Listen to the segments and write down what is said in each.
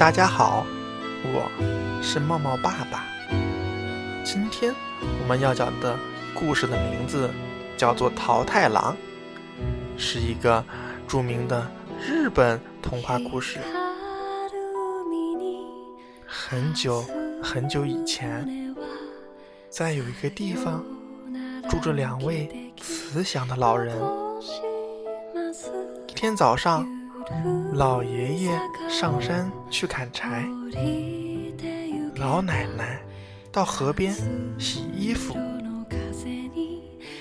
大家好，我是茂茂爸爸。今天我们要讲的故事的名字叫做《桃太郎》，是一个著名的日本童话故事。很久很久以前，在有一个地方住着两位慈祥的老人。一天早上，老爷爷上山去砍柴，老奶奶到河边洗衣服。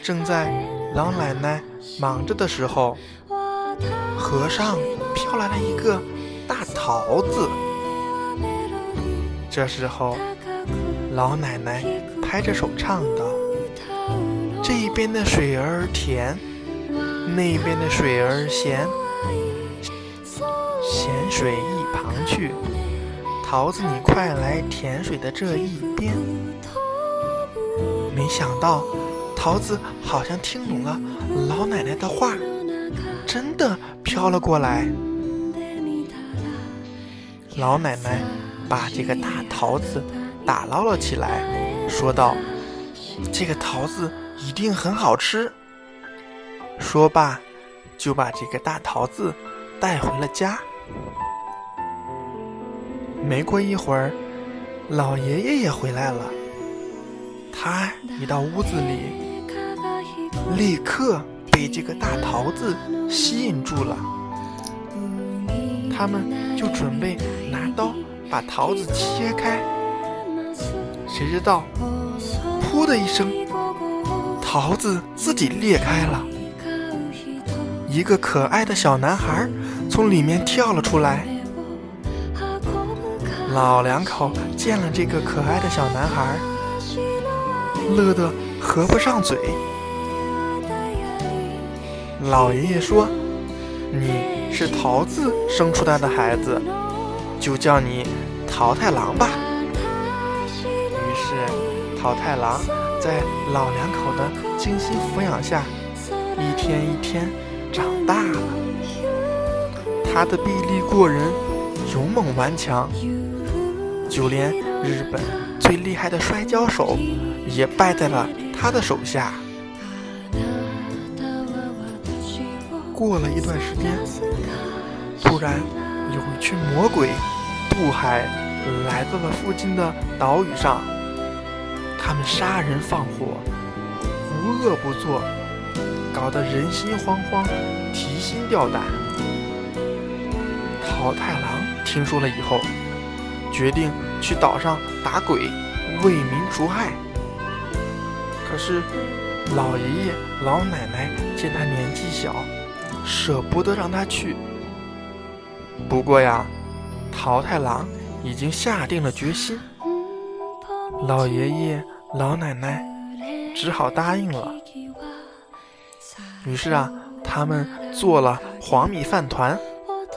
正在老奶奶忙着的时候，河上飘来了一个大桃子。这时候，老奶奶拍着手唱道：“这边的水儿甜，那边的水儿咸，水一旁去，桃子你快来甜水的这一边。”没想到，桃子好像听懂了老奶奶的话，真的飘了过来。老奶奶把这个大桃子打捞了起来，说道：“这个桃子一定很好吃。”说罢，就把这个大桃子带回了家。没过一会儿，老爷爷也回来了。他一到屋子里，立刻被这个大桃子吸引住了。他们就准备拿刀把桃子切开，谁知道，噗的一声，桃子自己裂开了，一个可爱的小男孩从里面跳了出来。老两口见了这个可爱的小男孩，乐得合不上嘴。老爷爷说：“你。”是桃子生出来的孩子，就叫你桃太郎吧。于是，桃太郎在老两口的精心抚养下，一天一天长大了。他的臂力过人，勇猛顽强，就连日本最厉害的摔跤手也败在了他的手下。过了一段时间，突然有一群魔鬼渡海来到了附近的岛屿上，他们杀人放火，无恶不作，搞得人心惶惶，提心吊胆。桃太郎听说了以后，决定去岛上打鬼，为民除害。可是老爷爷老奶奶见他年纪小。舍不得让他去。不过呀，桃太郎已经下定了决心，老爷爷老奶奶只好答应了。于是啊，他们做了黄米饭团，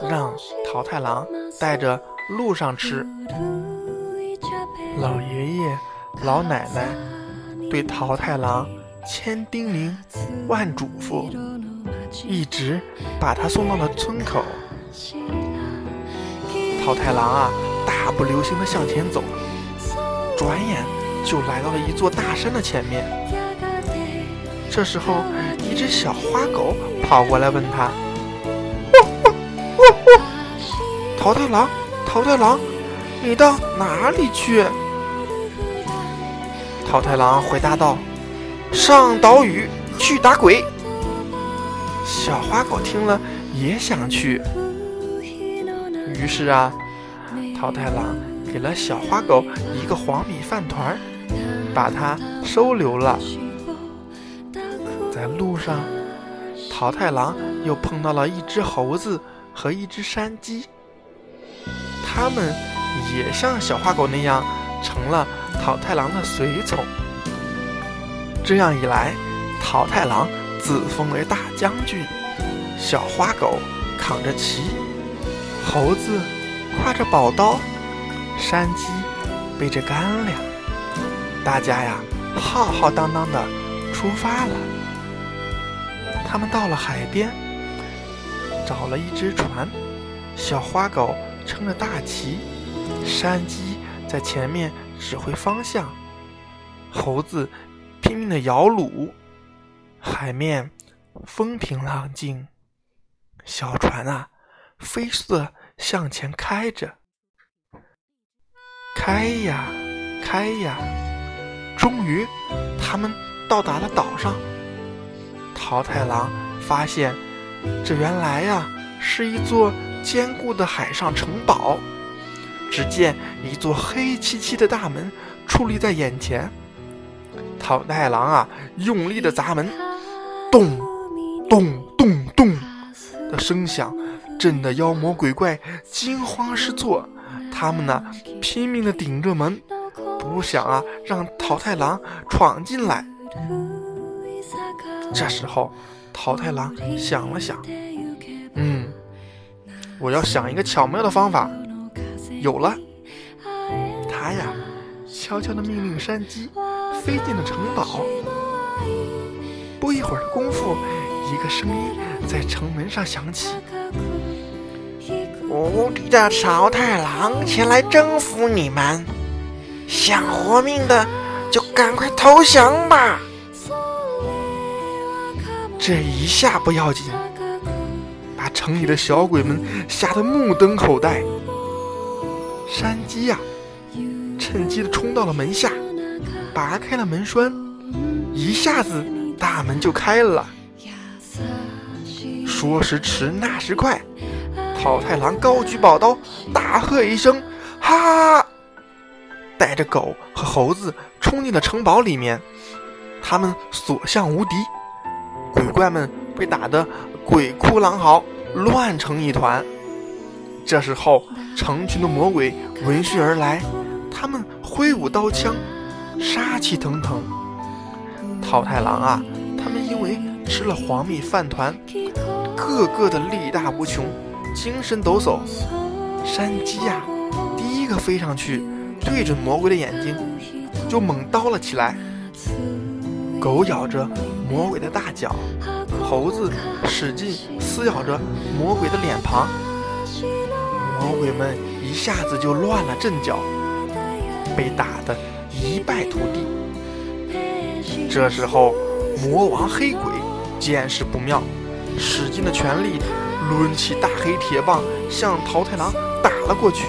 让桃太郎带着路上吃。老爷爷老奶奶对桃太郎千叮咛万嘱咐。一直把他送到了村口。桃太郎啊，大步流星的向前走，转眼就来到了一座大山的前面。这时候，一只小花狗跑过来问他：“桃太郎，桃太郎，你到哪里去？”桃太郎回答道：“上岛屿去打鬼。”小花狗听了也想去，于是啊，桃太郎给了小花狗一个黄米饭团，把它收留了。在路上，桃太郎又碰到了一只猴子和一只山鸡，他们也像小花狗那样成了桃太郎的随从。这样一来，桃太郎。自封为大将军，小花狗扛着旗，猴子挎着宝刀，山鸡背着干粮，大家呀浩浩荡荡的出发了。他们到了海边，找了一只船，小花狗撑着大旗，山鸡在前面指挥方向，猴子拼命的摇橹，海面风平浪静，小船啊飞速的向前开着，开呀开呀，终于他们到达了岛上。桃太郎发现，这原来呀是一座坚固的海上城堡。只见一座黑漆漆的大门矗立在眼前，桃太郎啊，用力的砸门，咚咚咚咚的声响，震得妖魔鬼怪惊慌失措。他们呢，拼命的顶着门，不想啊让桃太郎闯进来。这时候，桃太郎想了想，我要想一个巧妙的方法。有了，他呀，悄悄的命令山鸡飞进了城堡。不一会儿的功夫，一个声音在城门上响起：“无敌的朝太郎前来征服你们，想活命的就赶快投降吧！”这一下不要紧，把城里的小鬼们吓得目瞪口呆。山鸡呀，趁机的冲到了门下，拔开了门栓，一下子大门就开了。说时迟，那时快，桃太郎高举宝刀，大喝一声：“哈！”带着狗和猴子冲进了城堡里面，他们所向无敌，鬼怪们被打得鬼哭狼嚎，乱成一团。这时候，成群的魔鬼闻讯而来，他们挥舞刀枪，杀气腾腾。桃太郎啊，他们因为吃了黄米饭团，个个的力大无穷，精神抖擞。山鸡呀，第一个飞上去，对准魔鬼的眼睛，就猛刀了起来。狗咬着魔鬼的大脚，猴子使劲撕咬着魔鬼的脸庞。魔鬼们一下子就乱了阵脚，被打得一败涂地。这时候，魔王黑鬼见势不妙，使尽了全力，抡起大黑铁棒向桃太郎打了过去。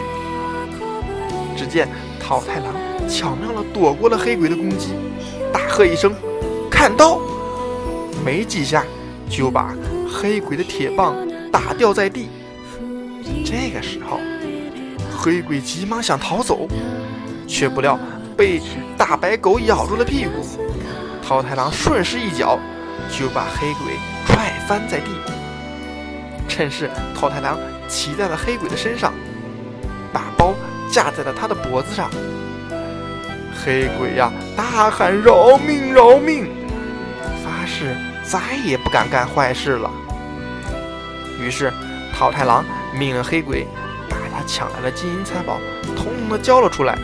只见桃太郎巧妙地躲过了黑鬼的攻击，大喝一声：“砍刀！”没几下就把黑鬼的铁棒打掉在地。这个时候，黑鬼急忙想逃走，却不料被大白狗咬住了屁股。桃太郎顺势一脚，就把黑鬼踹翻在地。趁势，桃太郎骑在了黑鬼的身上，把包架在了他的脖子上。黑鬼呀，大喊饶命饶命，发誓再也不敢干坏事了。于是，桃太郎。命令黑鬼把他抢来的金银财宝统统的交了出来。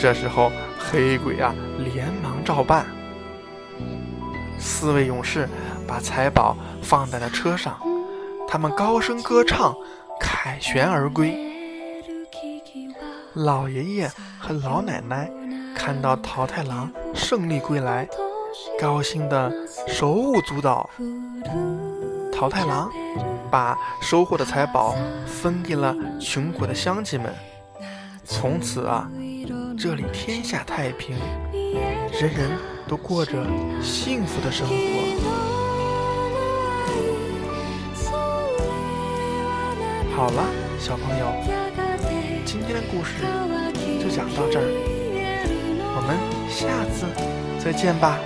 这时候，黑鬼啊连忙照办。四位勇士把财宝放在了车上，他们高声歌唱，凯旋而归。老爷爷和老奶奶看到桃太郎胜利归来，高兴的手舞足蹈。桃太郎。把收获的财宝分给了穷苦的乡亲们。从此啊，这里天下太平，人人都过着幸福的生活。好了，小朋友，今天的故事就讲到这儿，我们下次再见吧。